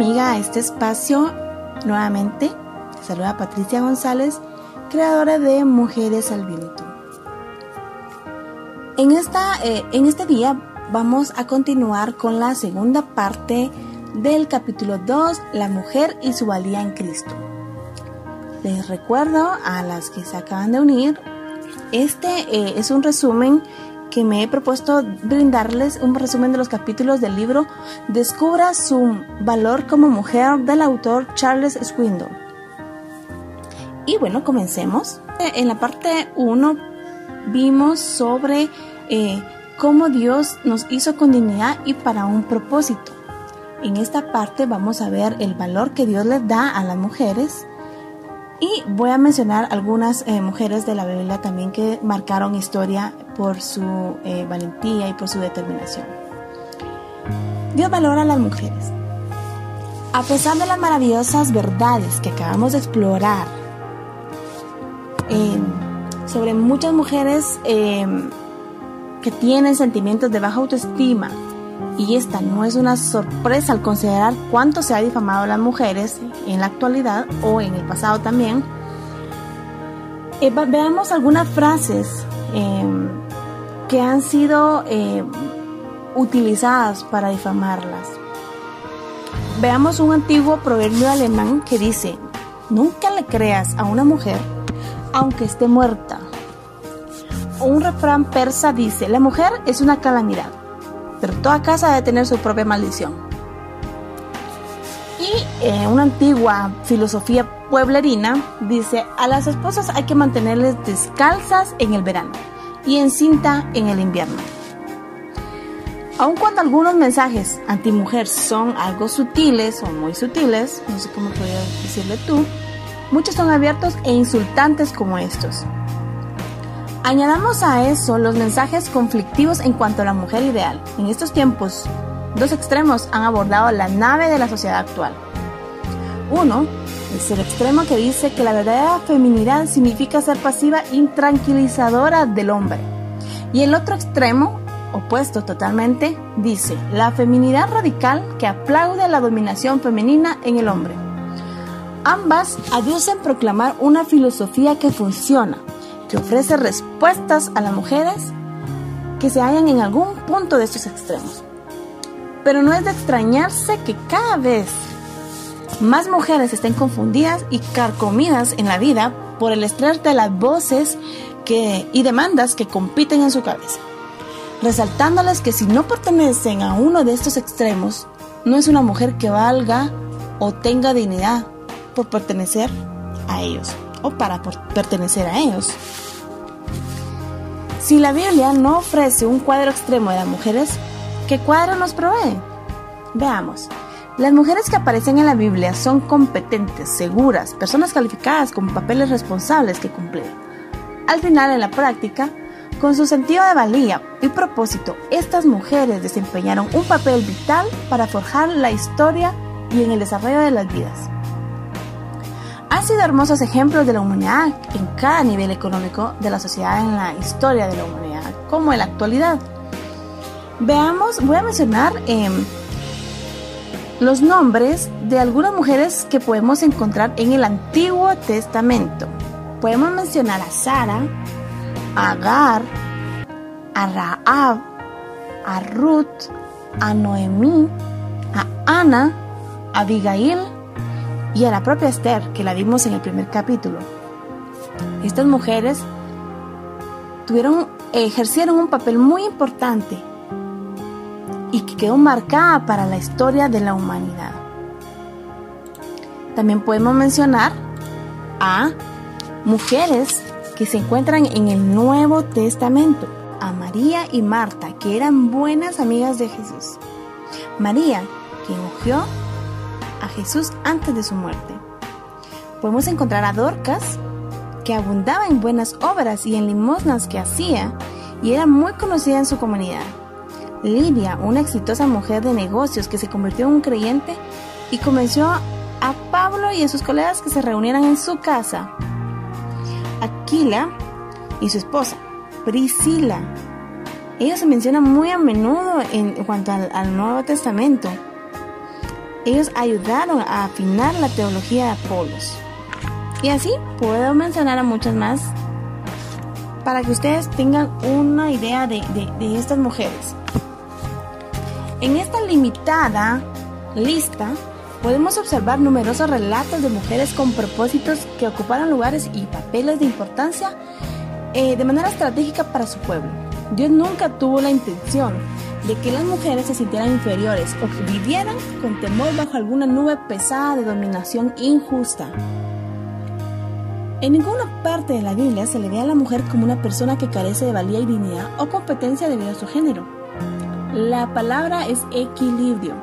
amiga a este espacio nuevamente. Saluda a Patricia González, creadora de Mujeres al Viento. En, esta, eh, en este día vamos a continuar con la segunda parte del capítulo 2, La mujer y su valía en Cristo. Les recuerdo a las que se acaban de unir, este eh, es un resumen que me he propuesto brindarles un resumen de los capítulos del libro Descubra su valor como mujer del autor Charles Swindoll. Y bueno, comencemos. En la parte 1 vimos sobre eh, cómo Dios nos hizo con dignidad y para un propósito. En esta parte vamos a ver el valor que Dios les da a las mujeres y voy a mencionar algunas eh, mujeres de la Biblia también que marcaron historia por su eh, valentía y por su determinación. Dios valora a las mujeres. A pesar de las maravillosas verdades que acabamos de explorar eh, sobre muchas mujeres que tienen sentimientos de baja autoestima, y esta no es una sorpresa al considerar cuánto se ha difamado a las mujeres en la actualidad o en el pasado también. Eh, veamos algunas frases que han sido em, utilizadas para difamarlas. Veamos un antiguo proverbio alemán que dice, nunca le creas a una mujer aunque esté muerta. Un refrán persa dice, la mujer es una calamidad pero toda casa debe tener su propia maldición. Y eh, una antigua filosofía pueblerina dice, a las esposas hay que mantenerles descalzas en el verano y en cinta en el invierno. Aun cuando algunos mensajes antimujer son algo sutiles o muy sutiles, no sé cómo podría decirle tú, muchos son abiertos e insultantes como estos. Añadamos a eso los mensajes conflictivos en cuanto a la mujer ideal. En estos tiempos, dos extremos han abordado la nave de la sociedad actual. Uno es el extremo que dice que la verdadera feminidad significa ser pasiva intranquilizadora del hombre. Y el otro extremo, opuesto totalmente, dice la feminidad radical que aplaude la dominación femenina en el hombre. Ambas aducen proclamar una filosofía que funciona, que ofrece respuestas a las mujeres que se hallan en algún punto de estos extremos. Pero no es de extrañarse que cada vez más mujeres estén confundidas y carcomidas en la vida por el estrés de las voces y demandas que compiten en su cabeza, resaltándoles que si no pertenecen a uno de estos extremos, no es una mujer que valga o tenga dignidad por pertenecer a ellos o para pertenecer a ellos. Si la Biblia no ofrece un cuadro extremo de las mujeres, ¿qué cuadro nos provee? Veamos. Las mujeres que aparecen en la Biblia son competentes, seguras, personas calificadas con papeles responsables que cumplir. Al final, en la práctica, con su sentido de valía y propósito, estas mujeres desempeñaron un papel vital para forjar la historia y en el desarrollo de las vidas han sido hermosos ejemplos de la humanidad en cada nivel económico de la sociedad en la historia de la humanidad, como en la actualidad. Veamos, voy a mencionar em, los nombres de algunas mujeres que podemos encontrar en el Antiguo Testamento. Podemos mencionar a Sara, a Agar, a Raab, a Ruth, a Noemí, a Ana, a Abigail, y a la propia Esther, que la vimos en el primer capítulo. Estas mujeres tuvieron, ejercieron un papel muy importante y que quedó marcada para la historia de la humanidad. También podemos mencionar a mujeres que se encuentran en el Nuevo Testamento, a María y Marta, que eran buenas amigas de Jesús. María, que ungió a Jesús antes de su muerte. Podemos encontrar a Dorcas, que abundaba en buenas obras y en limosnas que hacía, y era muy conocida en su comunidad. Lidia, una exitosa mujer de negocios que se convirtió en un creyente y convenció a Pablo y a sus colegas que se reunieran en su casa. Aquila y su esposa, Priscila. Ellos se mencionan muy a menudo en cuanto al, Nuevo Testamento Ellos ayudaron a afinar la teología de Apolos. Y así puedo mencionar a muchas más para que ustedes tengan una idea de, de estas mujeres. En esta limitada lista podemos observar numerosos relatos de mujeres con propósitos que ocuparon lugares y papeles de importancia eh, de manera estratégica para su pueblo. Dios nunca tuvo la intención de que las mujeres se sintieran inferiores o que vivieran con temor bajo alguna nube pesada de dominación injusta. En ninguna parte de la Biblia se le ve a la mujer como una persona que carece de valía y dignidad o competencia debido a su género. La palabra es equilibrio.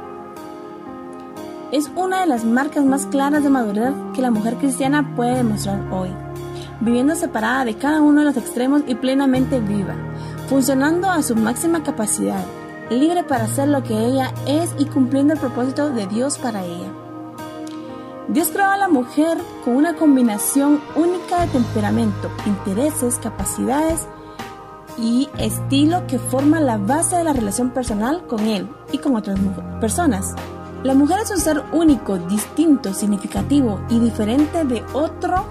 Es una de las marcas más claras de madurez que la mujer cristiana puede demostrar hoy viviendo separada de cada uno de los extremos y plenamente viva, funcionando a su máxima capacidad, libre para hacer lo que ella es y cumpliendo el propósito de Dios para ella. Dios creó a la mujer con una combinación única de temperamento, intereses, capacidades y estilo que forma la base de la relación personal con Él y con otras personas. La mujer es un ser único, distinto, significativo y diferente de otro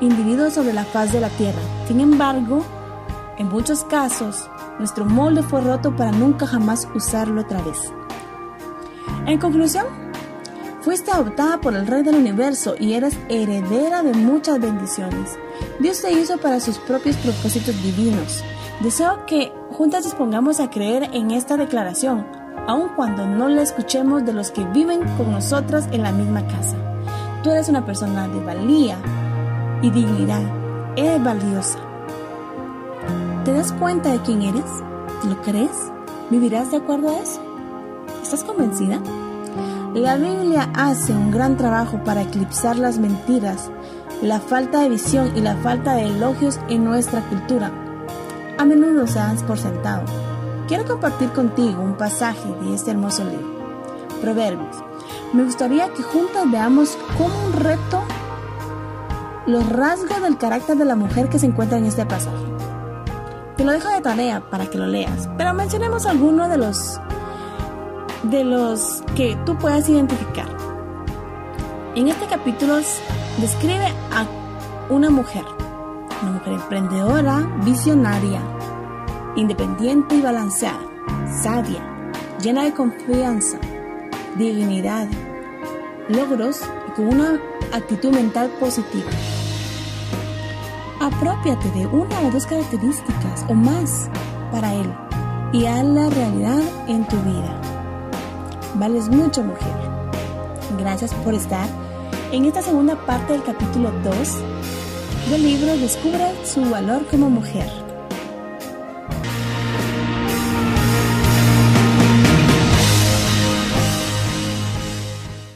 individuos sobre la faz de la tierra. Sin embargo, en muchos casos, nuestro molde fue roto para nunca jamás usarlo otra vez. En conclusión, fuiste adoptada por el Rey del Universo y eres heredera de muchas bendiciones. Dios te hizo para sus propios propósitos divinos. Deseo que juntas dispongamos a creer en esta declaración, aun cuando no la escuchemos de los que viven con nosotras en la misma casa. Tú eres una persona de valía, y dignidad. Eres valiosa. ¿Te das cuenta de quién eres? ¿Lo crees? ¿Vivirás de acuerdo a eso? ¿Estás convencida? La Biblia hace un gran trabajo para eclipsar las mentiras, la falta de visión y la falta de elogios en nuestra cultura. A menudo se dan por sentado. Quiero compartir contigo un pasaje de este hermoso libro, Proverbios. Me gustaría que juntas veamos cómo un reto los rasgos del carácter de la mujer que se encuentra en este pasaje. Te lo dejo de tarea para que lo leas, pero mencionemos algunos de los de los que tú puedas identificar. En este capítulo describe a una mujer, una mujer emprendedora, visionaria, independiente y balanceada, sabia, llena de confianza, dignidad, logros y con una actitud mental positiva. Apropiate de una o dos características o más para él y hazla realidad en tu vida. Vales mucho, mujer. Gracias por estar en esta segunda parte del capítulo 2 del libro Descubre su valor como mujer.